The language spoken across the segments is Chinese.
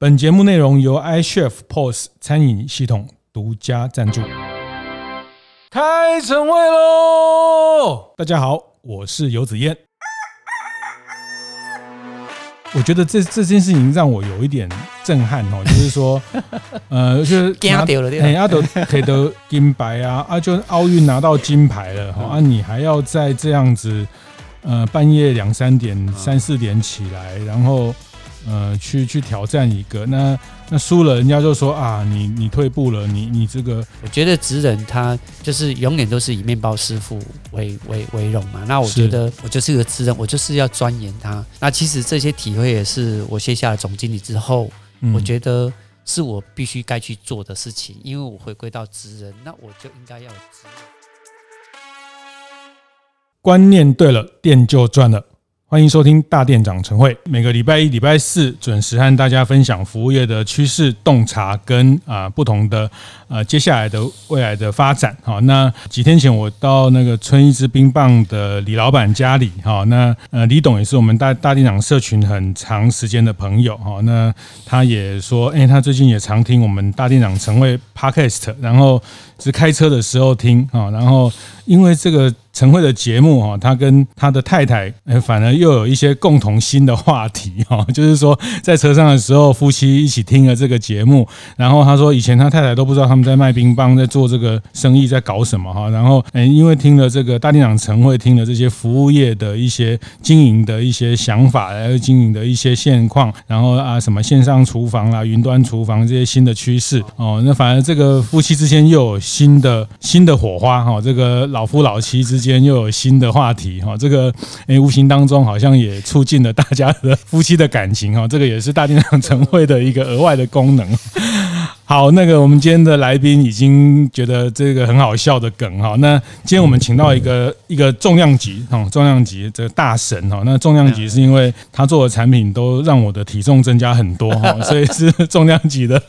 本节目内容由 iChef POS 餐饮系统独家赞助。开晨会喽！大家好，我是游子燕。我觉得这这件事情让我有一点震撼哦，就是说，呃，就是 拿哎，阿德可以得金牌啊，啊，就奥运拿到金牌了哈，啊，你还要再这样子，呃，半夜两三点、三四点起来，然后。呃，去去挑战一个，那那输了，人家就说啊，你你退步了，你你这个，我觉得职人他就是永远都是以面包师傅为为为荣嘛。那我觉得我就是个职人，我就是要钻研他。那其实这些体会也是我卸下了总经理之后，嗯、我觉得是我必须该去做的事情，因为我回归到职人，那我就应该要有职人。观念对了，店就赚了。欢迎收听大店长晨会，每个礼拜一、礼拜四准时和大家分享服务业的趋势洞察跟啊不同的呃接下来的未来的发展。好，那几天前我到那个春一支冰棒的李老板家里，哈，那呃李董也是我们大大店长社群很长时间的朋友，哈，那他也说，哎，他最近也常听我们大店长晨会 Podcast，然后是开车的时候听，啊，然后因为这个。晨会的节目哈，他跟他的太太反而又有一些共同新的话题哈，就是说在车上的时候，夫妻一起听了这个节目，然后他说以前他太太都不知道他们在卖冰棒，在做这个生意，在搞什么哈，然后诶，因为听了这个大店长晨会，听了这些服务业的一些经营的一些想法，还有经营的一些现况，然后啊什么线上厨房啦、云端厨房这些新的趋势哦，那反而这个夫妻之间又有新的新的火花哈，这个老夫老妻之间。间又有新的话题哈，这个诶，无形当中好像也促进了大家的夫妻的感情哈，这个也是大店长晨会的一个额外的功能。好，那个我们今天的来宾已经觉得这个很好笑的梗哈。那今天我们请到一个一个重量级哈，重量级这个大神哈。那重量级是因为他做的产品都让我的体重增加很多哈，所以是重量级的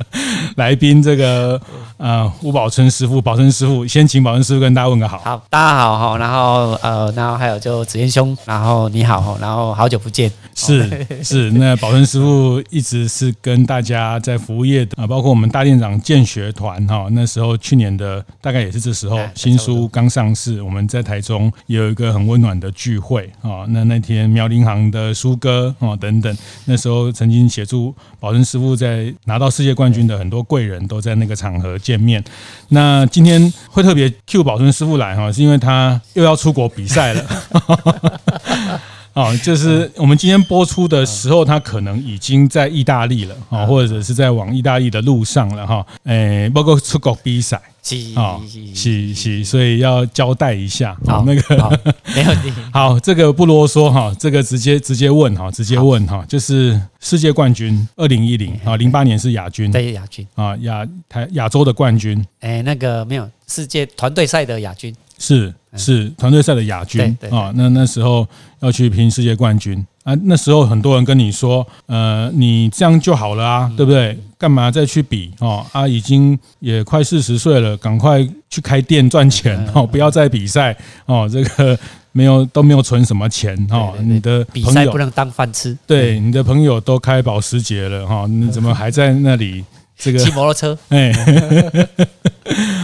来宾。这个呃，吴宝春师傅，宝春师傅，先请宝春师傅跟大家问个好。好，大家好哈。然后呃，然后还有就子燕兄，然后你好哈，然后好久不见。是是，那宝春师傅一直是跟大家在服务业的啊，包括我们大店长建学团哈，那时候去年的大概也是这时候，新书刚上市，我们在台中也有一个很温暖的聚会啊。那那天苗林行的苏哥啊等等，那时候曾经协助宝春师傅在拿到世界冠军的很多贵人都在那个场合见面。那今天会特别 Q 保存师傅来哈，是因为他又要出国比赛了。啊，就是我们今天播出的时候，他可能已经在意大利了啊，或者是在往意大利的路上了哈。诶，包括出国比赛，啊，是是，所以要交代一下啊，那个没问题。好，这个不啰嗦哈，这个直接直接问哈，直接问哈，就是世界冠军二零一零啊，零八年是亚军，对亚军。啊，亚台亚洲的冠军，诶，那个没有世界团队赛的亚军。是是团队赛的亚军啊，那那时候要去拼世界冠军啊，那时候很多人跟你说，呃，你这样就好了啊，对不对？干嘛再去比哦？啊，已经也快四十岁了，赶快去开店赚钱哦，不要再比赛哦。这个没有都没有存什么钱哦，你的比赛不能当饭吃。对，你的朋友都开保时捷了哈，你 怎么还在那里这个骑摩托车？哎，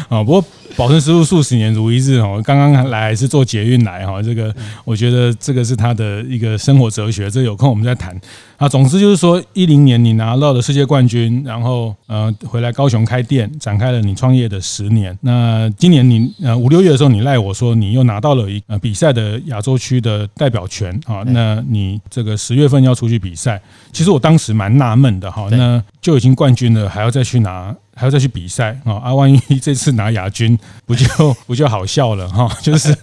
啊，不过。宝春师傅数十年如一日哦，刚刚来是坐捷运来哈，这个我觉得这个是他的一个生活哲学，这有空我们再谈。啊，总之就是说，一零年你拿到了世界冠军，然后呃回来高雄开店，展开了你创业的十年。那今年你呃五六月的时候，你赖我说你又拿到了一呃比赛的亚洲区的代表权啊，那你这个十月份要出去比赛，其实我当时蛮纳闷的哈，那就已经冠军了，还要再去拿，还要再去比赛啊？啊，万一这次拿亚军，不就 不就好笑了哈？就是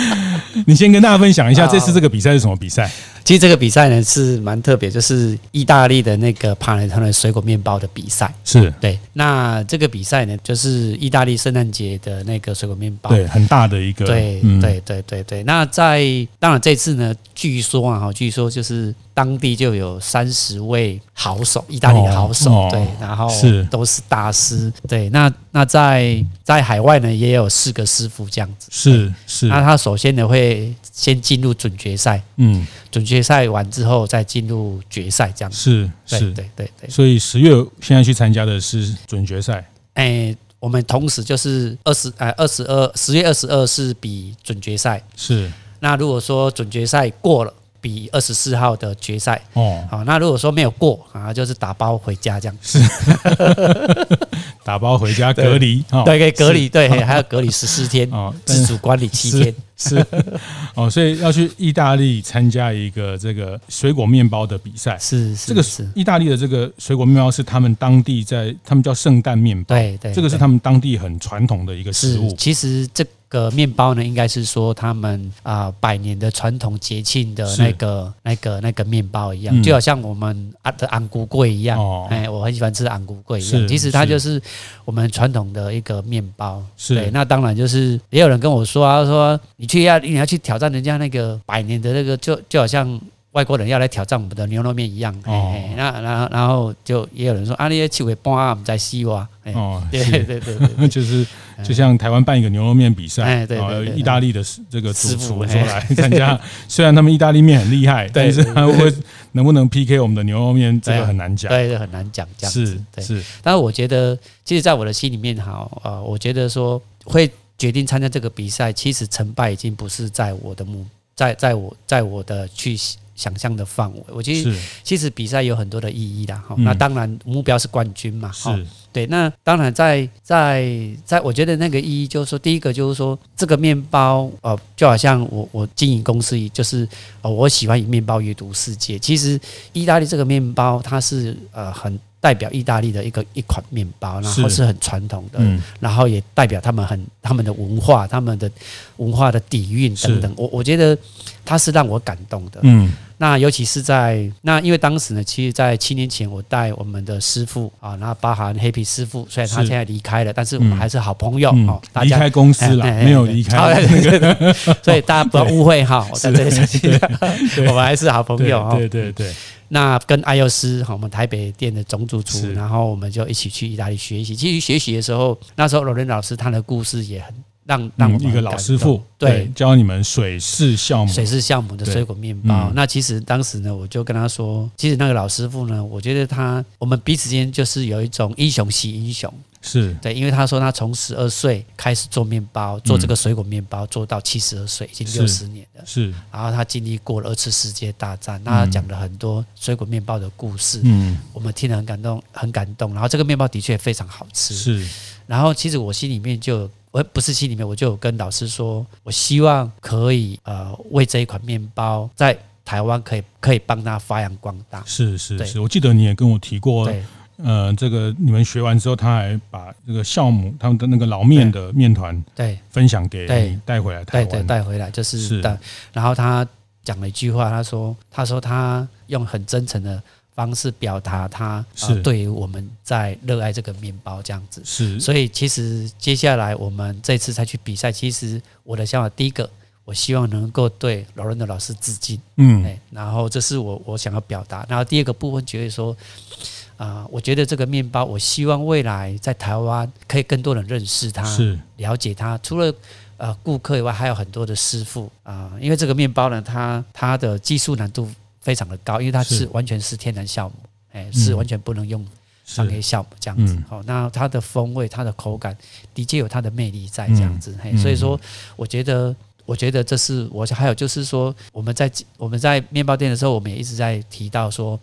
你先跟大家分享一下，这次这个比赛是什么比赛？其实这个比赛呢是蛮特别，就是意大利的那个帕内特的水果面包的比赛。是对。那这个比赛呢，就是意大利圣诞节的那个水果面包。对，很大的一个。对对对对对。那在当然这次呢，据说啊哈，据说就是当地就有三十位好手，意大利的好手。对，然后是都是大师。对，那那在在海外呢，也有四个师傅这样子。是是。那他首先呢，会先进入准决赛，嗯，准决赛完之后再进入决赛这样子。是是，对对对对。所以十月现在去参加的是准决赛。哎，我们同时就是二十哎二十二十月二十二是比准决赛。是。那如果说准决赛过了。比二十四号的决赛。哦，好，那如果说没有过啊，就是打包回家这样，是。打包回家隔离，对，可以隔离，对，还要隔离十四天哦，自主管理七天，是哦，所以要去意大利参加一个这个水果面包的比赛，是这个是。意大利的这个水果面包是他们当地在，他们叫圣诞面包，对对，这个是他们当地很传统的一个食物，其实这。个面包呢，应该是说他们啊百年的传统节庆的那个、那个、那个面包一样，就好像我们啊的红龟粿一样。哎，我很喜欢吃红龟粿一样。其实它就是我们传统的一个面包。对，那当然就是也有人跟我说啊，说你去要你要去挑战人家那个百年的那个，就就好像。外国人要来挑战我们的牛肉面一样，哦，那然后然后就也有人说啊，那些气味搬我们在西哇，哦，对对对对，就是就像台湾办一个牛肉面比赛，哎，对，意大利的这个主厨说来参加，虽然他们意大利面很厉害，但是他会能不能 PK 我们的牛肉面，这个很难讲，对，很难讲，这样子，是是。但是我觉得，其实，在我的心里面，哈，呃，我觉得说会决定参加这个比赛，其实成败已经不是在我的目，在在我在我的去。想象的范围，我觉得其实比赛有很多的意义的哈。那当然目标是冠军嘛，哈对。那当然在在在，我觉得那个意义就是说，第一个就是说，这个面包呃，就好像我我经营公司，就是呃，我喜欢以面包阅读世界。其实意大利这个面包，它是呃很。代表意大利的一个一款面包，然后是很传统的，嗯、然后也代表他们很他们的文化，他们的文化的底蕴等等。我我觉得它是让我感动的。嗯，那尤其是在那，因为当时呢，其实，在七年前我带我们的师傅啊，然后包含黑皮师傅，虽然他现在离开了，但是我们还是好朋友哦。离开公司了，没有离开，所以大家不要误会哈。我在这里，我们还是好朋友。对对对。那跟艾佑斯，我们台北店的总主厨，然后我们就一起去意大利学习。其实学习的时候，那时候罗伦老师他的故事也很让让我们一个老师傅对教你们水式酵母水式酵母的水果面包。那其实当时呢，我就跟他说，其实那个老师傅呢，我觉得他我们彼此间就是有一种英雄惜英雄。是对，因为他说他从十二岁开始做面包，做这个水果面包，做到七十二岁，已经六十年了。是，然后他经历过了二次世界大战，那他讲了很多水果面包的故事，嗯，我们听了很感动，很感动。然后这个面包的确非常好吃，是。然后其实我心里面就，我不是心里面，我就有跟老师说，我希望可以呃为这一款面包在台湾可以可以帮他发扬光大。是是是，我记得你也跟我提过。对。呃，这个你们学完之后，他还把这个酵母他们的那个老面的面团对分享给你带回来台湾，对带回来就是是的。然后他讲了一句话，他说：“他说他用很真诚的方式表达他是对于我们在热爱这个面包这样子。”是，所以其实接下来我们这次再去比赛，其实我的想法，第一个，我希望能够对劳伦的老师致敬，嗯，然后这是我我想要表达。然后第二个部分，觉得说。啊、呃，我觉得这个面包，我希望未来在台湾可以更多人认识它，是了解它。除了呃顾客以外，还有很多的师傅啊、呃。因为这个面包呢，它它的技术难度非常的高，因为它是完全是天然酵母，哎，是完全不能用商业酵母这样子。好、嗯，那它的风味、它的口感的确有它的魅力在这样子。嗯、嘿，所以说，我觉得，我觉得这是我还有就是说，我们在我们在面包店的时候，我们也一直在提到说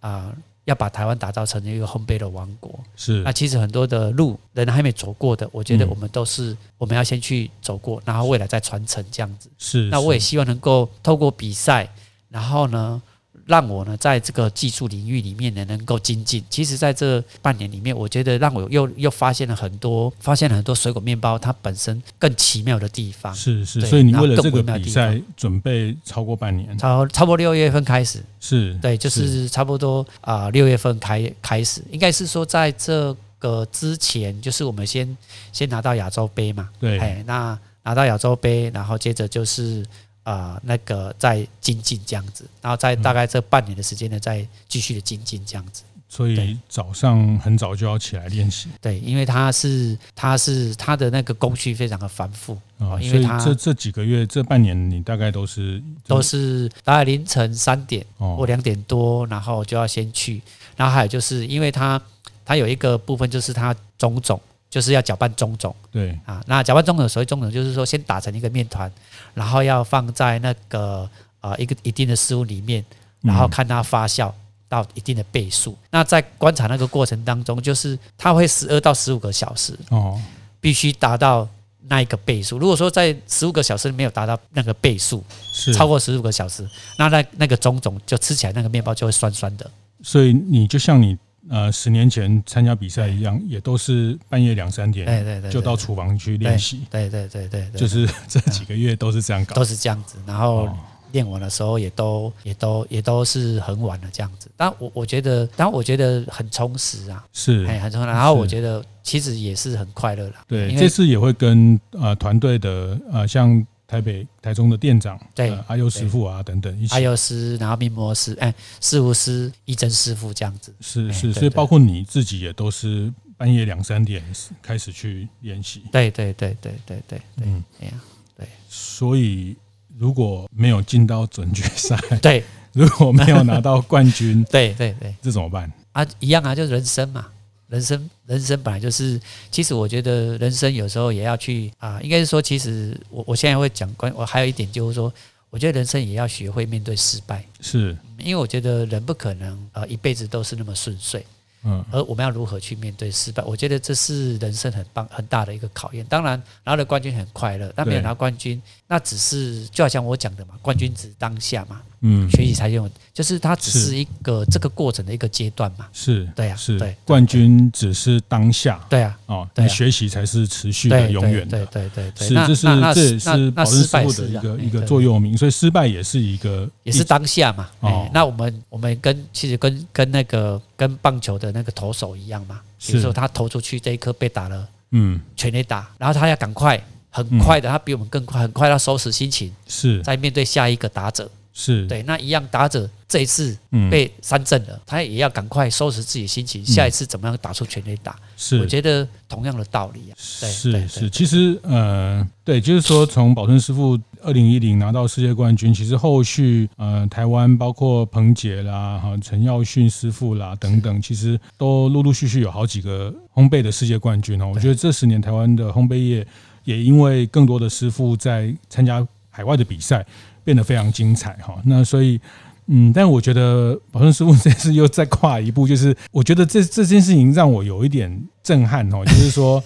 啊。呃要把台湾打造成一个烘焙的王国，是。那其实很多的路人还没走过的，我觉得我们都是我们要先去走过，然后未来再传承这样子。是。那我也希望能够透过比赛，然后呢，让我呢，在这个技术领域里面呢，能够精进。其实，在这半年里面，我觉得让我又又发现了很多，发现了很多水果面包它本身更奇妙的地方。是是，所以你为了这个比赛准备超过半年，超差不多六月份开始。是对，就是差不多啊，六月份开开始，应该是说在这个之前，就是我们先先拿到亚洲杯嘛。对，哎，那拿到亚洲杯，然后接着就是。啊、呃，那个在精进这样子，然后在大概这半年的时间呢，再继续的精进这样子。所以早上很早就要起来练习。对，因为他是他是他的那个工序非常的繁复啊，因为他这这几个月这半年你大概都是都是大概凌晨三点或两点多，然后就要先去，然后还有就是因为它它有一个部分就是它种种就是要搅拌中种，对啊，那搅拌中种所谓中种就是说先打成一个面团，然后要放在那个呃一个一定的湿温里面，然后看它发酵。到一定的倍数，那在观察那个过程当中，就是它会十二到十五个小时哦，必须达到那一个倍数。如果说在十五个小时没有达到那个倍数，是超过十五个小时，那那那个种种就吃起来那个面包就会酸酸的。所以你就像你呃十年前参加比赛一样，也都是半夜两三点，对对对，就到厨房去练习，对对对对，就是 这几个月都是这样搞，都是这样子，然后。练完的时候也都也都也都是很晚了这样子，但我我觉得，但我觉得很充实啊，是，很充实。然后我觉得其实也是很快乐的。对，这次也会跟呃团队的呃像台北、台中的店长对阿优师傅啊等等一起，阿优师，然后面膜师，哎，师傅师、一真师傅这样子。是是，所以包括你自己也都是半夜两三点开始去练习。对对对对对对，嗯，哎呀，对，所以。如果没有进到准决赛，对，如果没有拿到冠军，对对对，这怎么办啊？一样啊，就是人生嘛，人生人生本来就是，其实我觉得人生有时候也要去啊，应该是说，其实我我现在会讲关，我还有一点就是说，我觉得人生也要学会面对失败，是因为我觉得人不可能呃一辈子都是那么顺遂。嗯，而我们要如何去面对失败？我觉得这是人生很棒、很大的一个考验。当然，拿了冠军很快乐，但没有拿冠军，那只是就好像我讲的嘛，冠军只是当下嘛。嗯，学习才用，就是它只是一个这个过程的一个阶段嘛。是，对呀，是。对冠军只是当下。对啊，哦，你学习才是持续的、永远的。对对对，是，这是这也是保存师傅的一个一个座右铭。所以失败也是一个，也是当下嘛。哦，那我们我们跟其实跟跟那个跟棒球的那个投手一样嘛。比如说他投出去这一颗被打了，嗯，全力打，然后他要赶快很快的，他比我们更快，很快要收拾心情，是在面对下一个打者。是对，那一样打者这一次被三振了，嗯、他也要赶快收拾自己的心情，嗯、下一次怎么样打出全垒打？是，我觉得同样的道理啊。对是是，其实呃，对，就是说从宝春师傅二零一零拿到世界冠军，其实后续呃，台湾包括彭杰啦、哈陈耀训师傅啦等等，其实都陆陆续续有好几个烘焙的世界冠军哦。我觉得这十年台湾的烘焙业也因为更多的师傅在参加海外的比赛。变得非常精彩哈，那所以，嗯，但我觉得宝顺师傅这次又再跨一步，就是我觉得这这件事情让我有一点震撼哦，就是说，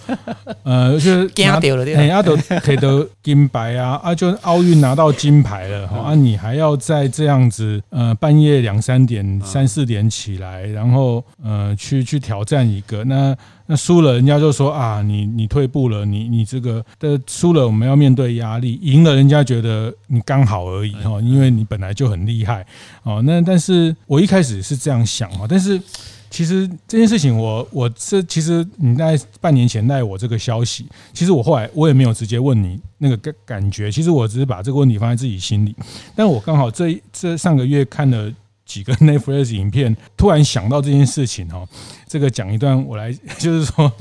呃，就是 拿哎阿德可以得金牌啊，啊，就奥运拿到金牌了哈，啊，你还要再这样子呃半夜两三点三四点起来，然后呃去去挑战一个那。那输了，人家就说啊，你你退步了，你你这个的输了，我们要面对压力；赢了，人家觉得你刚好而已哈，因为你本来就很厉害哦。那但是我一开始是这样想啊，但是其实这件事情我，我我这其实你在半年前带我这个消息，其实我后来我也没有直接问你那个感感觉，其实我只是把这个问题放在自己心里。但我刚好这这上个月看了。几个 Netflix 影片，突然想到这件事情哈，这个讲一段我来，就是说，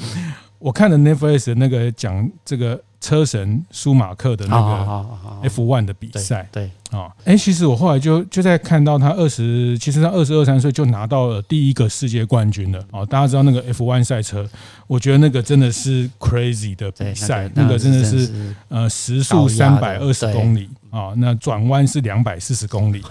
我看了 Netflix 那个讲这个车神舒马克的那个 F1 的比赛，对啊，哎，其实我后来就就在看到他二十，其实他二十二三岁就拿到了第一个世界冠军了啊！大家知道那个 F1 赛车，我觉得那个真的是 crazy 的比赛，那个真的是呃时速三百二十公里。啊，那转弯是两百四十公里，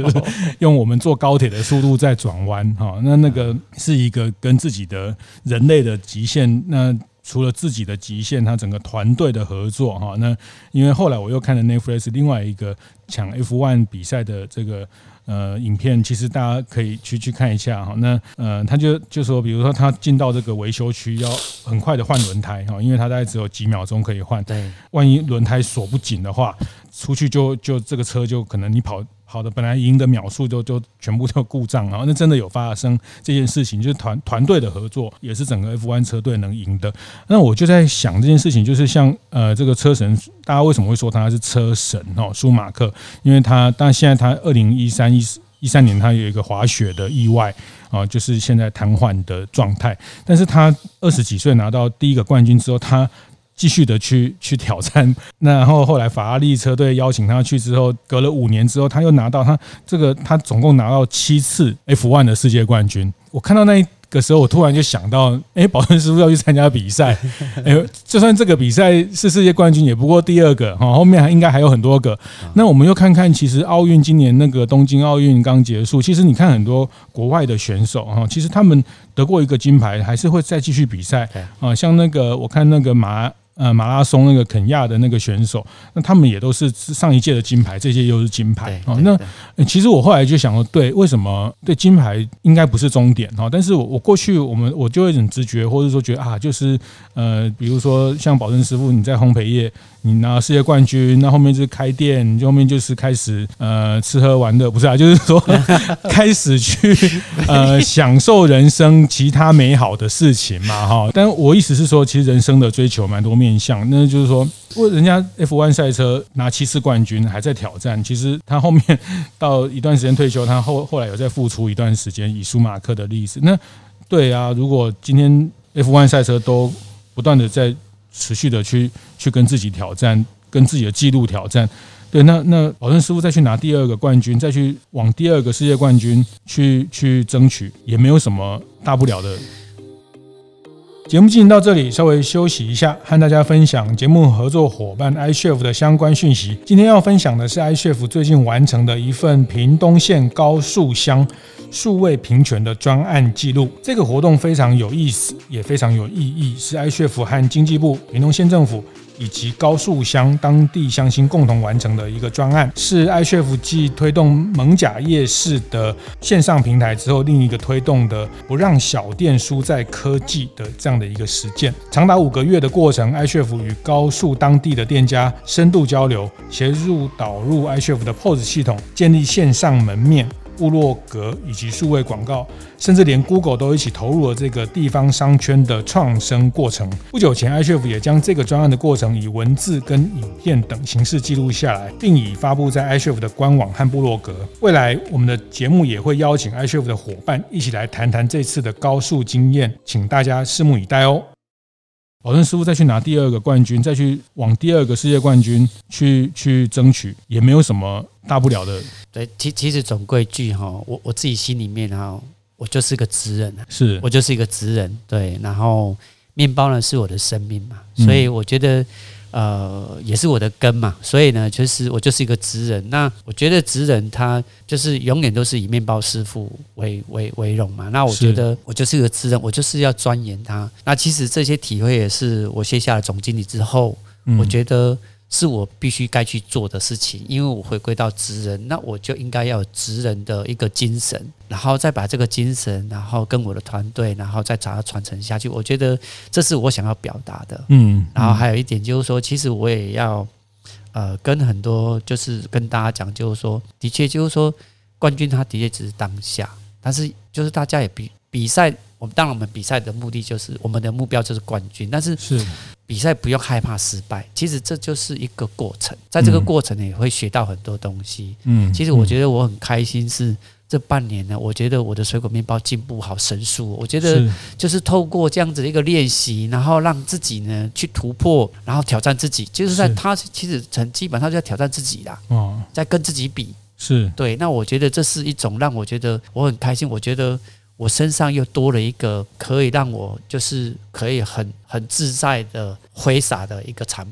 用我们坐高铁的速度在转弯，哈，那那个是一个跟自己的人类的极限。那除了自己的极限，他整个团队的合作，哈，那因为后来我又看了 Netflix 另外一个抢 F1 比赛的这个。呃，影片其实大家可以去去看一下哈。那呃，他就就说，比如说他进到这个维修区，要很快的换轮胎哈，因为他大概只有几秒钟可以换。对，万一轮胎锁不紧的话，出去就就这个车就可能你跑。好的，本来赢的秒数就就全部都故障啊，那真的有发生这件事情，就是团团队的合作也是整个 F1 车队能赢的。那我就在想这件事情，就是像呃这个车神，大家为什么会说他是车神哦？舒马克，因为他但现在他二零一三一一三年他有一个滑雪的意外啊，就是现在瘫痪的状态。但是他二十几岁拿到第一个冠军之后，他继续的去去挑战。那然后后来法拉利车队邀请他去之后，隔了五年之后，他又拿到他这个他总共拿到七次 F1 的世界冠军。我看到那一。的时候，我突然就想到，哎、欸，宝顺师傅要去参加比赛，哎、欸，就算这个比赛是世界冠军，也不过第二个哈，后面还应该还有很多个。那我们又看看，其实奥运今年那个东京奥运刚结束，其实你看很多国外的选手哈，其实他们得过一个金牌，还是会再继续比赛啊。像那个我看那个马。呃，马拉松那个肯亚的那个选手，那他们也都是上一届的金牌，这届又是金牌哦。那其实我后来就想说，对，为什么对金牌应该不是终点哈？但是我我过去我们我就会很直觉，或者说觉得啊，就是呃，比如说像保证师傅，你在烘焙业。你拿世界冠军，那后面就是开店，后面就是开始呃吃喝玩乐，不是啊，就是说 开始去呃享受人生其他美好的事情嘛哈。但我意思是说，其实人生的追求蛮多面向，那就是说，为人家 F1 赛车拿七次冠军还在挑战，其实他后面到一段时间退休，他后后来有在付出一段时间，以舒马克的例子。那对啊，如果今天 F1 赛车都不断的在。持续的去去跟自己挑战，跟自己的记录挑战，对，那那保证师傅再去拿第二个冠军，再去往第二个世界冠军去去争取，也没有什么大不了的。节目进行到这里，稍微休息一下，和大家分享节目合作伙伴 iCHEF 的相关讯息。今天要分享的是 iCHEF 最近完成的一份屏东县高速乡数位平权的专案记录。这个活动非常有意思，也非常有意义，是 iCHEF 和经济部、屏东县政府。以及高速乡当地乡亲共同完成的一个专案，是 iCHEF 继推动蒙甲夜市的线上平台之后，另一个推动的不让小店输在科技的这样的一个实践。长达五个月的过程，iCHEF 与高速当地的店家深度交流，协助导入 iCHEF 的 POS 系统，建立线上门面。部落格以及数位广告，甚至连 Google 都一起投入了这个地方商圈的创生过程。不久前，iCHEF 也将这个专案的过程以文字跟影片等形式记录下来，并已发布在 iCHEF 的官网和部落格。未来，我们的节目也会邀请 iCHEF 的伙伴一起来谈谈这次的高速经验，请大家拭目以待哦。宝顺师傅再去拿第二个冠军，再去往第二个世界冠军去去争取，也没有什么大不了的。对，其其实总归句哈，我我自己心里面哈，我就是个职人，是我就是一个职人。对，然后面包呢是我的生命嘛，所以我觉得。呃，也是我的根嘛，所以呢，其实我就是一个职人。那我觉得职人他就是永远都是以面包师傅为为为荣嘛。那我觉得我就是一个职人，我就是要钻研他。那其实这些体会也是我卸下了总经理之后，我觉得。是我必须该去做的事情，因为我回归到职人，那我就应该要有职人的一个精神，然后再把这个精神，然后跟我的团队，然后再把它传承下去。我觉得这是我想要表达的。嗯，然后还有一点就是说，其实我也要呃跟很多就是跟大家讲，就是说，的确就是说，冠军他的确只是当下，但是就是大家也比比赛。我们当然，我们比赛的目的就是我们的目标就是冠军，但是是比赛不用害怕失败。其实这就是一个过程，在这个过程呢，也会学到很多东西。嗯，其实我觉得我很开心，是这半年呢，我觉得我的水果面包进步好神速。我觉得就是透过这样子的一个练习，然后让自己呢去突破，然后挑战自己，就是在他其实很基本上就在挑战自己啦。哦，在跟自己比是对。那我觉得这是一种让我觉得我很开心。我觉得。我身上又多了一个可以让我就是可以很很自在的挥洒的一个产，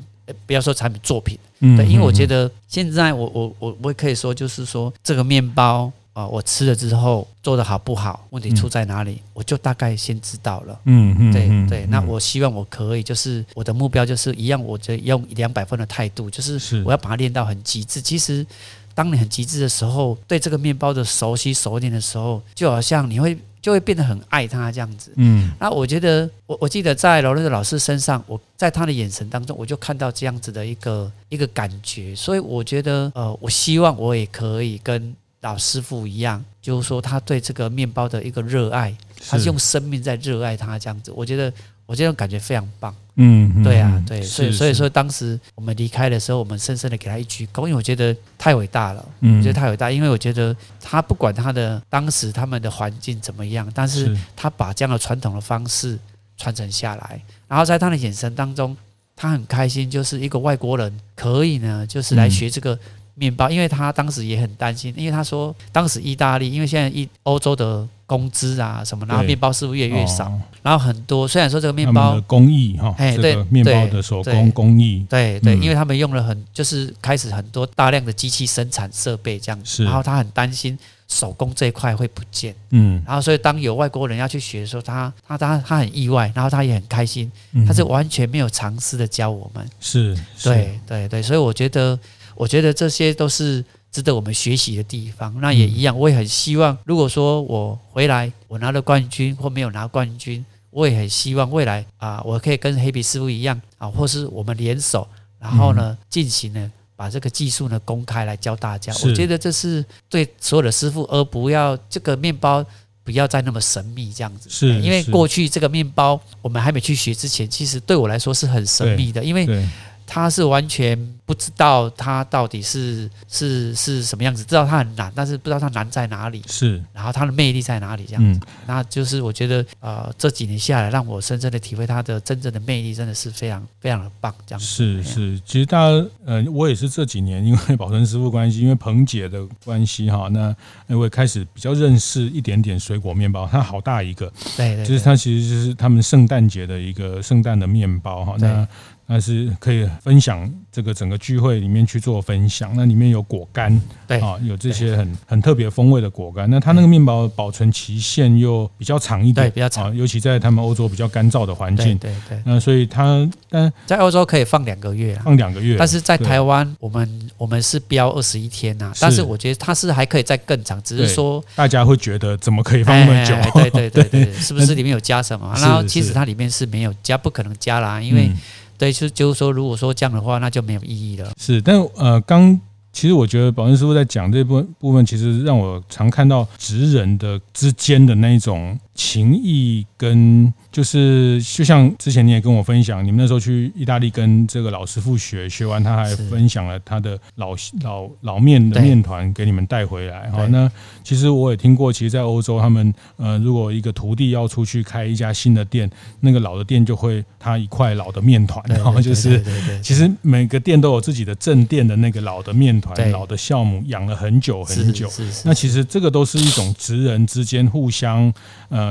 不要说产品作品，对，因为我觉得现在我我我我也可以说就是说这个面包啊，我吃了之后做的好不好，问题出在哪里，我就大概先知道了。嗯嗯，对对，那我希望我可以就是我的目标就是一样，我就用两百分的态度，就是我要把它练到很极致。其实当你很极致的时候，对这个面包的熟悉熟练的时候，就好像你会。就会变得很爱他这样子，嗯，那我觉得我我记得在罗伦的老师身上，我在他的眼神当中，我就看到这样子的一个一个感觉，所以我觉得呃，我希望我也可以跟老师傅一样，就是说他对这个面包的一个热爱，他是用生命在热爱他这样子。我觉得，我这种感觉非常棒。嗯，对啊，对，所以所以说当时我们离开的时候，我们深深的给他一鞠躬，因为我觉得太伟大了，嗯，我觉得太伟大，因为我觉得他不管他的当时他们的环境怎么样，但是他把这样的传统的方式传承下来，然后在他的眼神当中，他很开心，就是一个外国人可以呢，就是来学这个面包，因为他当时也很担心，因为他说当时意大利，因为现在一欧洲的。工资啊什么，然后面包师傅越来越少，然后很多虽然说这个面包工艺哈，哎对，面包的手工工艺，对对，因为他们用了很就是开始很多大量的机器生产设备这样子，然后他很担心手工这一块会不见，嗯，然后所以当有外国人要去学的时候，他他他他很意外，然后他也很开心，他是完全没有尝试的教我们，是，对对对，所以我觉得我觉得这些都是。值得我们学习的地方，那也一样。我也很希望，如果说我回来，我拿了冠军或没有拿冠军，我也很希望未来啊，我可以跟黑皮师傅一样啊，或是我们联手，然后呢，进行呢，把这个技术呢公开来教大家。我觉得这是对所有的师傅，而不要这个面包不要再那么神秘这样子。是，因为过去这个面包我们还没去学之前，其实对我来说是很神秘的，因为。他是完全不知道他到底是是是什么样子，知道他很难，但是不知道他难在哪里。是，然后他的魅力在哪里？这样子，嗯、那就是我觉得呃这几年下来，让我深深的体会他的真正的魅力，真的是非常非常的棒。这样子是是，其实大家呃，我也是这几年 因为宝春师傅关系，因为彭姐的关系哈，那我也开始比较认识一点点水果面包，它好大一个，对，对对，就是它其实就是他们圣诞节的一个圣诞的面包哈，那。那是可以分享这个整个聚会里面去做分享，那里面有果干，对啊，有这些很很特别风味的果干。那它那个面包保存期限又比较长一点，对，比较长，尤其在他们欧洲比较干燥的环境，对对。那所以它，但在欧洲可以放两个月，放两个月。但是在台湾，我们我们是标二十一天呐，但是我觉得它是还可以再更长，只是说大家会觉得怎么可以放那么久？对对对对，是不是里面有加什么？然后其实它里面是没有加，不可能加啦，因为。对，是就是说，如果说这样的话，那就没有意义了。是，但呃，刚其实我觉得宝春师傅在讲这部分部分，其实让我常看到职人的之间的那一种情谊跟。就是就像之前你也跟我分享，你们那时候去意大利跟这个老师傅学，学完他还分享了他的老老老面的面团给你们带回来。好，那其实我也听过，其实，在欧洲他们呃，如果一个徒弟要出去开一家新的店，那个老的店就会他一块老的面团，然后就是其实每个店都有自己的正店的那个老的面团、老的酵母，养了很久很久。那其实这个都是一种职人之间互相呃。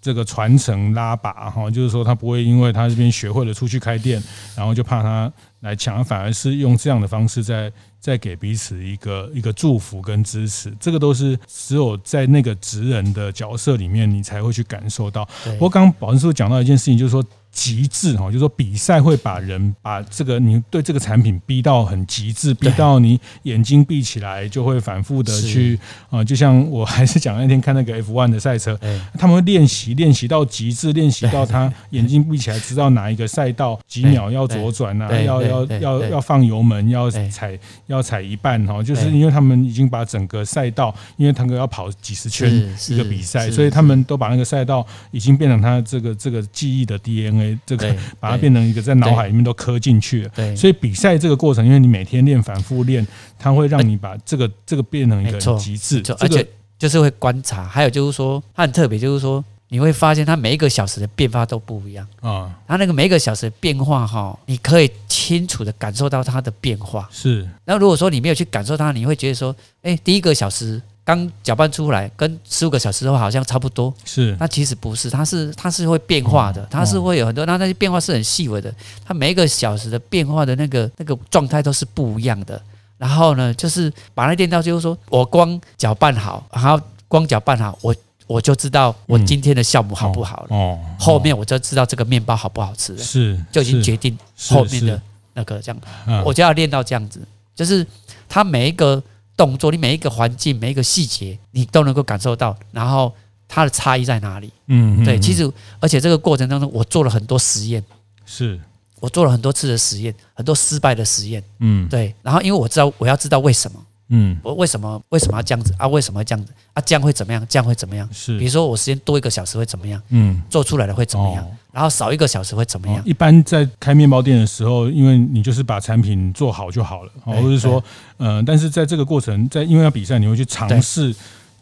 这个传承拉拔哈，就是说他不会因为他这边学会了出去开店，然后就怕他来抢，反而是用这样的方式在在给彼此一个一个祝福跟支持。这个都是只有在那个职人的角色里面，你才会去感受到。不过刚刚宝春师傅讲到一件事情，就是说。极致哈，就是说比赛会把人把这个你对这个产品逼到很极致，逼到你眼睛闭起来就会反复的去啊，就像我还是讲那天看那个 F1 的赛车，他们会练习练习到极致，练习到他眼睛闭起来知道哪一个赛道几秒要左转啊，要要要要放油门，要踩要踩一半哈，就是因为他们已经把整个赛道，因为他们要跑几十圈一个比赛，所以他们都把那个赛道已经变成他这个这个记忆的 DNA。这个 把它变成一个在脑海里面都刻进去了，对，所以比赛这个过程，因为你每天练、反复练，它会让你把这个这个变成一个极致，而且就是会观察，还有就是说它很特别，就是说你会发现它每一个小时的变化都不一样。啊，它那个每一个小时的变化哈，你可以清楚的感受到它的变化。是，那如果说你没有去感受它，你会觉得说，哎，第一个小时。刚搅拌出来，跟十五个小时后好像差不多。是，那其实不是，它是它是会变化的，它是会有很多，那那些变化是很细微的。它每一个小时的变化的那个那个状态都是不一样的。然后呢，就是把那练到，就是说我光搅拌好，然后光搅拌好，我我就知道我今天的酵母好不好了。哦，后面我就知道这个面包好不好吃了。是，就已经决定后面的那个这样。我就要练到这样子，就是它每一个。动作，你每一个环境、每一个细节，你都能够感受到，然后它的差异在哪里？嗯，对，其实而且这个过程当中，我做了很多实验，是。我做了很多次的实验，很多失败的实验，嗯，对，然后因为我知道我要知道为什么，嗯，我为什么为什么要这样子啊？为什么要这样子啊？这样会怎么样？这样会怎么样？是，比如说我时间多一个小时会怎么样？嗯，做出来的会怎么样？然后少一个小时会怎么样？一般在开面包店的时候，因为你就是把产品做好就好了，或者是说，呃，但是在这个过程，在因为要比赛，你会去尝试。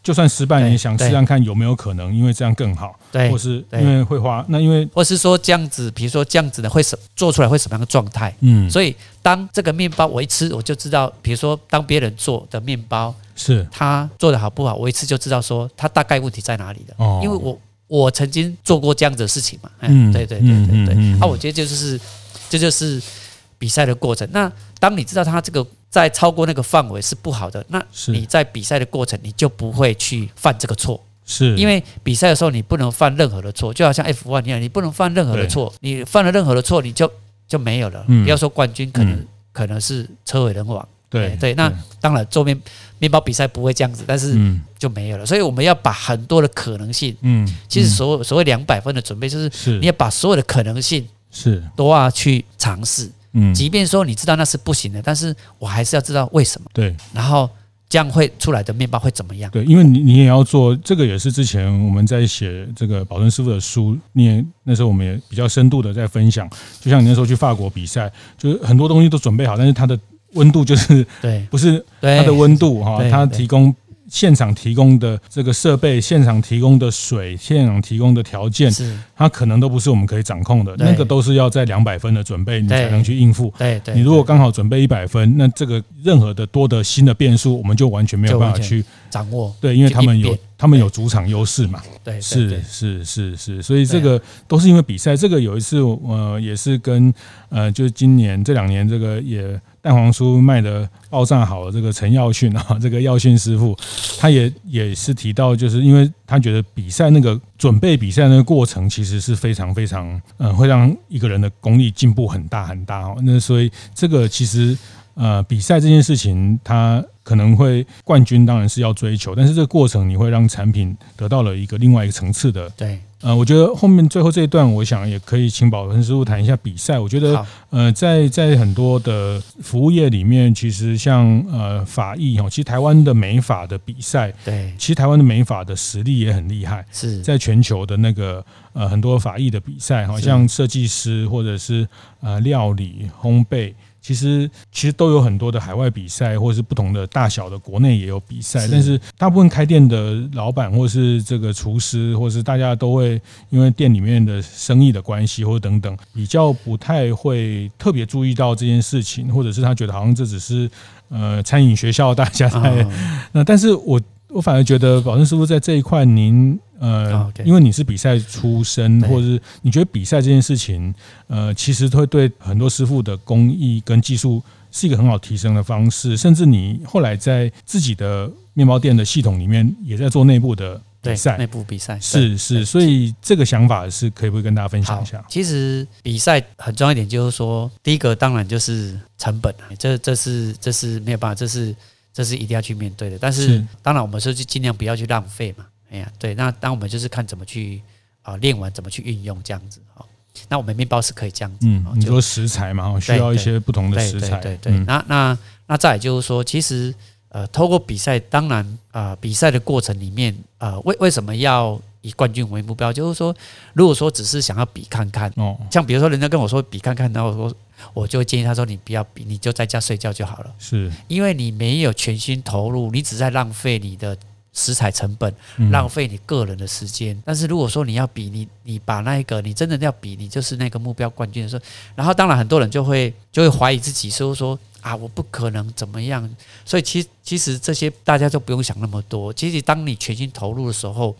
就算失败，你想试试看有没有可能，因为这样更好，对，或是因为会花，那因为或是说这样子，比如说这样子的会什做出来会什么样的状态？嗯，所以当这个面包我一吃，我就知道，比如说当别人做的面包是他做的好不好，我一吃就知道说他大概问题在哪里的。哦，因为我我曾经做过这样子的事情嘛。嗯，对对对对对。啊，我觉得就是这就是比赛的过程。那当你知道他这个。在超过那个范围是不好的，那你在比赛的过程你就不会去犯这个错，是。因为比赛的时候你不能犯任何的错，就好像 F1 一样，你不能犯任何的错，你犯了任何的错你就就没有了。不要说冠军，可能可能是车毁人亡。对对，那当然做面面包比赛不会这样子，但是就没有了。所以我们要把很多的可能性，嗯，其实所所谓两百分的准备，就是。你要把所有的可能性是。都要去尝试。嗯，即便说你知道那是不行的，但是我还是要知道为什么。对，然后这样会出来的面包会怎么样？对，因为你你也要做这个，也是之前我们在写这个宝存师傅的书，你也那时候我们也比较深度的在分享。就像你那时候去法国比赛，就是很多东西都准备好，但是它的温度就是对，不是它的温度哈，它提供。现场提供的这个设备，现场提供的水，现场提供的条件，它可能都不是我们可以掌控的。那个都是要在两百分的准备，你才能去应付。对对，你如果刚好准备一百分，那这个任何的多的新的变数，我们就完全没有办法去掌握。对，因为他们有他们有主场优势嘛。对，是是是是，所以这个都是因为比赛。这个有一次，呃，也是跟呃，就是今年这两年这个也。蛋黄酥卖的爆炸好的这个陈耀训啊，这个耀训师傅，他也也是提到，就是因为他觉得比赛那个准备比赛那个过程，其实是非常非常嗯，会让一个人的功力进步很大很大哦。那所以这个其实呃，比赛这件事情，他可能会冠军当然是要追求，但是这个过程你会让产品得到了一个另外一个层次的对。呃，我觉得后面最后这一段，我想也可以请宝存师傅谈一下比赛。我觉得，呃，在在很多的服务业里面，其实像呃法艺哦，其实台湾的美法的比赛，对，其实台湾的美法的实力也很厉害，是在全球的那个呃很多法艺的比赛，好像设计师或者是呃料理烘焙。其实其实都有很多的海外比赛，或者是不同的大小的国内也有比赛，但是大部分开店的老板或是这个厨师，或是大家都会因为店里面的生意的关系，或者等等，比较不太会特别注意到这件事情，或者是他觉得好像这只是呃餐饮学校大家在 那，但是我。我反而觉得宝存师傅在这一块，您呃，因为你是比赛出身，或者是你觉得比赛这件事情，呃，其实会对很多师傅的工艺跟技术是一个很好提升的方式，甚至你后来在自己的面包店的系统里面也在做内部的比赛，内部比赛是是，所以这个想法是可以不可以跟大家分享一下？其实比赛很重要一点就是说，第一个当然就是成本，这这是这是没有办法，这是。这是一定要去面对的，但是当然我们说就尽量不要去浪费嘛。哎呀，对，那当我们就是看怎么去啊练完怎么去运用这样子哈。那我们面包是可以这样子，嗯，你说食材嘛，需要一些不同的食材，对对对。那那那再也就是说，其实呃，透过比赛，当然啊、呃，比赛的过程里面啊、呃，为为什么要以冠军为目标？就是说，如果说只是想要比看看，哦，像比如说人家跟我说比看看，然后我说。我就建议他说：“你不要比，你就在家睡觉就好了。是，因为你没有全心投入，你只在浪费你的食材成本，浪费你个人的时间。但是如果说你要比，你你把那个你真的要比，你就是那个目标冠军的时候，然后当然很多人就会就会怀疑自己，说说啊，我不可能怎么样。所以其其实这些大家就不用想那么多。其实当你全心投入的时候，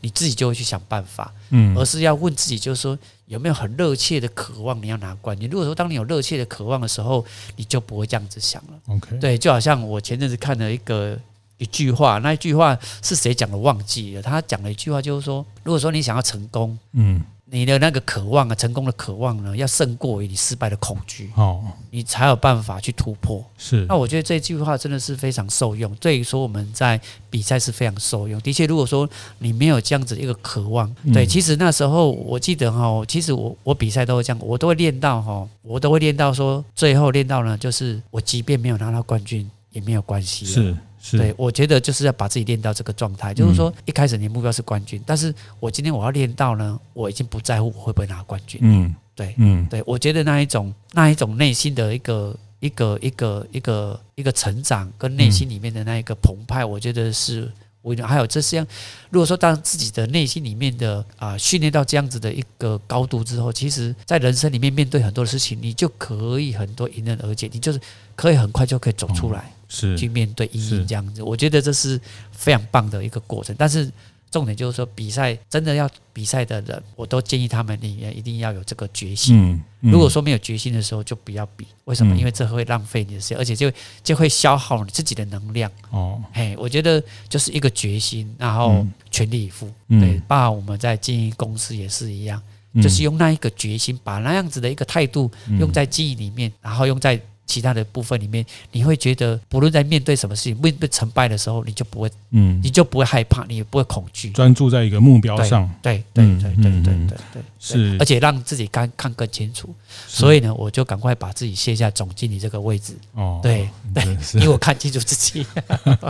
你自己就会去想办法，嗯，而是要问自己，就是说。”有没有很热切的渴望你要拿冠军？如果说当你有热切的渴望的时候，你就不会这样子想了。OK，对，就好像我前阵子看了一个一句话，那一句话是谁讲的忘记了？他讲了一句话，就是说，如果说你想要成功，嗯。你的那个渴望啊，成功的渴望呢，要胜过于你失败的恐惧哦，你才有办法去突破。是，那我觉得这句话真的是非常受用。对于说我们在比赛是非常受用。的确，如果说你没有这样子一个渴望，对，其实那时候我记得哈，其实我我比赛都会这样，我都会练到哈，我都会练到说，最后练到呢，就是我即便没有拿到冠军。也没有关系。是是，对，我觉得就是要把自己练到这个状态，就是说一开始你目标是冠军，但是我今天我要练到呢，我已经不在乎我会不会拿冠军。嗯，对，嗯，对，我觉得那一种那一种内心的一个一个一个一个一个成长，跟内心里面的那一个澎湃，我觉得是。我还有这些，如果说当自己的内心里面的啊训练到这样子的一个高度之后，其实在人生里面面对很多的事情，你就可以很多迎刃而解，你就是可以很快就可以走出来，是去面对阴影这样子。我觉得这是非常棒的一个过程，但是。重点就是说，比赛真的要比赛的人，我都建议他们里面一定要有这个决心。嗯嗯、如果说没有决心的时候，就不要比。为什么？嗯、因为这会浪费你的时间，而且就就会消耗你自己的能量。哦，嘿，我觉得就是一个决心，然后全力以赴。嗯、对，包括我们在经营公司也是一样，嗯、就是用那一个决心，把那样子的一个态度用在记忆里面，然后用在。其他的部分里面，你会觉得不论在面对什么事情，面对成败的时候，你就不会，嗯，你就不会害怕，你也不会恐惧，专注在一个目标上，对对对对对对对，是，而且让自己看看更清楚。所以呢，我就赶快把自己卸下总经理这个位置，哦，对对，因为我看清楚自己，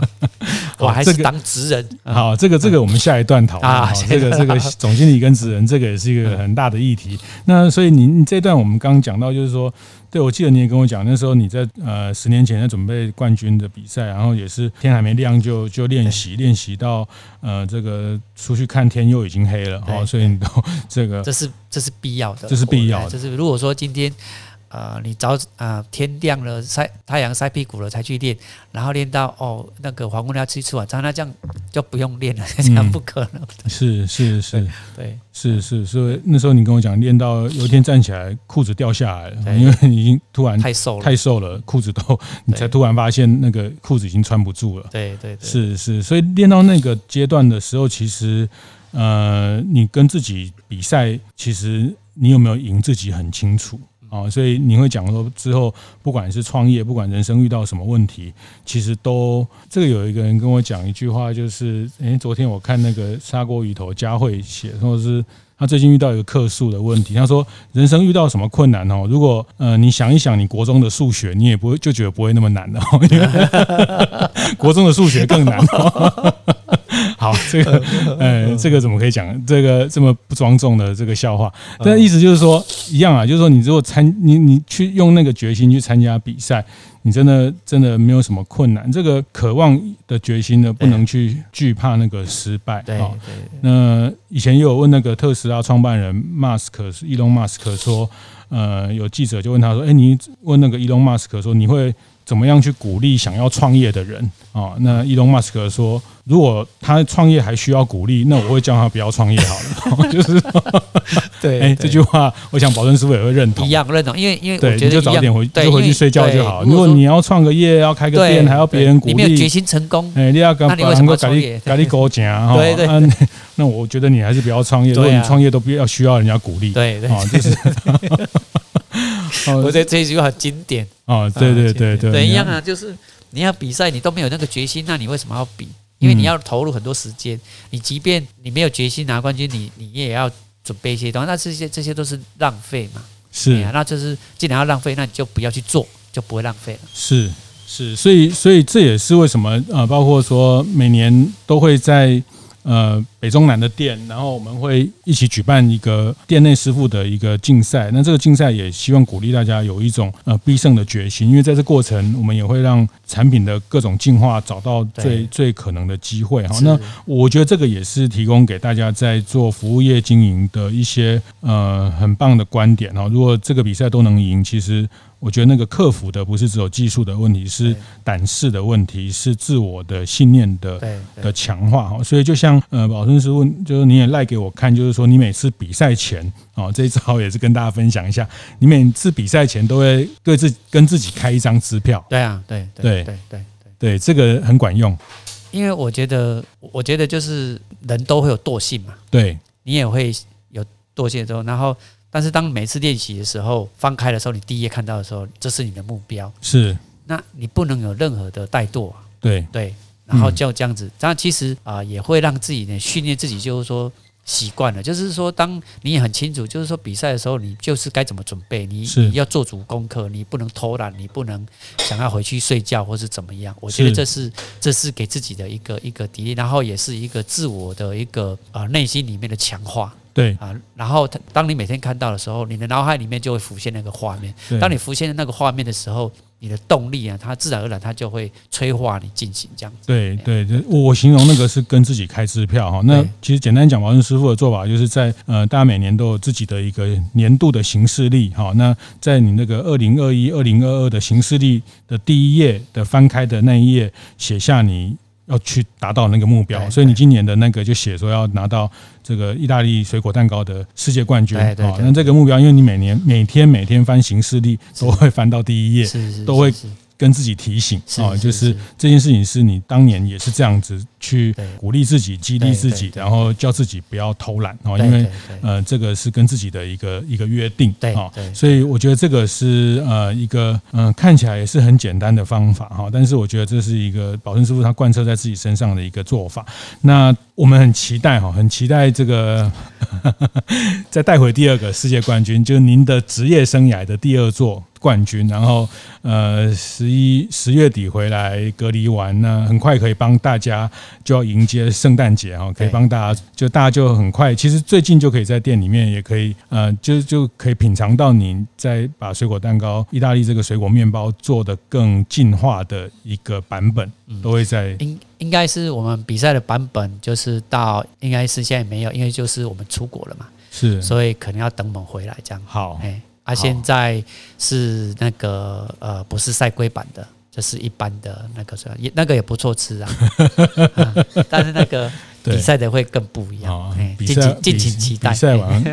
我还是当职人。好，这个这个我们下一段讨论啊，这个这个 总经理跟职人，这个也是一个很大的议题。那所以您这段我们刚刚讲到，就是说。对，我记得你也跟我讲，那时候你在呃十年前在准备冠军的比赛，然后也是天还没亮就就练习，练习到呃这个出去看天又已经黑了，哦，所以你都 这个这是这是必要的，这是必要的，就是如果说今天。呃，你早啊、呃，天亮了晒太阳晒屁股了才去练，然后练到哦那个黄昏要去吃晚餐，那这样就不用练了，这样不可能。是是是，对，对。是是，所以那时候你跟我讲，练到有一天站起来裤子掉下来了，因为你已经突然太瘦了，太瘦了，裤子都你才突然发现那个裤子已经穿不住了。对对对，是是，所以练到那个阶段的时候，其实呃，你跟自己比赛，其实你有没有赢自己很清楚。哦，所以你会讲说之后，不管是创业，不管人生遇到什么问题，其实都这个有一个人跟我讲一句话，就是，诶，昨天我看那个砂锅鱼头佳慧写，说是他最近遇到一个客诉的问题，他说人生遇到什么困难哦，如果呃你想一想你国中的数学，你也不会就觉得不会那么难的，因为 国中的数学更难。好，这个，呃，这个怎么可以讲？这个这么不庄重的这个笑话，但意思就是说一样啊，就是说你如果参你你去用那个决心去参加比赛，你真的真的没有什么困难。这个渴望的决心呢，不能去惧怕那个失败。对，那以前也有问那个特斯拉创办人马斯克，伊隆马斯克说，呃，有记者就问他说，哎，你问那个伊隆马斯克说，你会？怎么样去鼓励想要创业的人啊？那伊隆马斯克说，如果他创业还需要鼓励，那我会叫他不要创业好了。就是 对，哎，这句话我想保证师傅也会认同，一样认同。因为因为对，你就早点回就回去睡觉就好。如果你要创个业，要开个店，还要别人鼓励，你没有决心成功，哎，你要跟把能够搞你搞你狗讲对对，那我觉得你还是不要创业。如果你创业都不要需要人家鼓励，对对，就是。我觉得这句话很经典哦，对对对对，对一样啊，就是你要比赛，你都没有那个决心，那你为什么要比？因为你要投入很多时间，你即便你没有决心拿冠军，你你也要准备一些东西，那这些这些都是浪费嘛？是啊，那就是既然要浪费，那你就不要去做，就不会浪费了。是是，所以所以这也是为什么呃，包括说每年都会在。呃，北中南的店，然后我们会一起举办一个店内师傅的一个竞赛。那这个竞赛也希望鼓励大家有一种呃必胜的决心，因为在这过程，我们也会让产品的各种进化找到最最可能的机会哈。那我觉得这个也是提供给大家在做服务业经营的一些呃很棒的观点哈。如果这个比赛都能赢，其实。我觉得那个克服的不是只有技术的问题，是胆识的问题，是自我的信念的的强化哈。所以就像呃，宝生师问，就是你也赖给我看，就是说你每次比赛前啊，这一招也是跟大家分享一下，你每次比赛前都会对自跟自己开一张支票。对啊，对对对对对，这个很管用。因为我觉得，我觉得就是人都会有惰性嘛，对你也会有惰性之后，然后。但是当每次练习的时候，翻开的时候，你第一页看到的时候，这是你的目标。是，那你不能有任何的怠惰。对对，然后就这样子，这样其实啊，也会让自己呢训练自己，就是说习惯了，就是说，当你也很清楚，就是说比赛的时候，你就是该怎么准备，你你要做足功课，你不能偷懒，你不能想要回去睡觉或是怎么样。我觉得这是这是给自己的一个一个砥砺，然后也是一个自我的一个呃内心里面的强化。对啊，然后当你每天看到的时候，你的脑海里面就会浮现那个画面。当你浮现那个画面的时候，你的动力啊，它自然而然它就会催化你进行这样子。对对，我形容那个是跟自己开支票哈。那其实简单讲，宝顺师傅的做法就是在呃，大家每年都有自己的一个年度的行事历哈。那在你那个二零二一、二零二二的行事历的第一页的翻开的那一页，写下你。要去达到那个目标，所以你今年的那个就写说要拿到这个意大利水果蛋糕的世界冠军啊。那这个目标，因为你每年每天每天翻行事历都会翻到第一页，都会。跟自己提醒啊，就是这件事情是你当年也是这样子去鼓励自己、激励自己，然后叫自己不要偷懒啊，因为呃，这个是跟自己的一个一个约定啊，所以我觉得这个是呃一个嗯看起来也是很简单的方法哈，但是我觉得这是一个保证师傅他贯彻在自己身上的一个做法。那我们很期待哈，很期待这个 再带回第二个世界冠军，就是您的职业生涯的第二座。冠军，然后呃十一十月底回来隔离完呢，很快可以帮大家就要迎接圣诞节哈，可以帮大家就大家就很快，其实最近就可以在店里面也可以呃就就可以品尝到你在把水果蛋糕意大利这个水果面包做的更进化的一个版本，都会在。应应该是我们比赛的版本，就是到应该是现在没有，因为就是我们出国了嘛，是，所以可能要等我们回来这样。好，哎。啊，现在是那个呃，不是赛龟版的，就是一般的那个，也那个也不错吃啊，啊。但是那个比赛的会更不一样。敬请敬请期待。比赛完，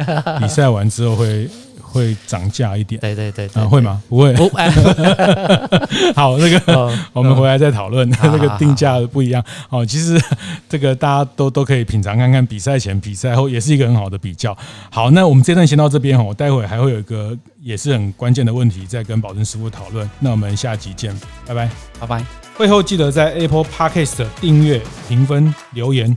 比赛完之后会。会涨价一点，对对对，对，啊，会吗？不会。好，那个 我们回来再讨论，那个定价不一样。哦，其实这个大家都都可以品尝看看，比赛前、比赛后也是一个很好的比较。好，那我们这段先到这边哈，我待会还会有一个也是很关键的问题，再跟保证师傅讨论。那我们下集见，拜拜，拜拜。会后记得在 Apple Podcast 订阅、评分、留言。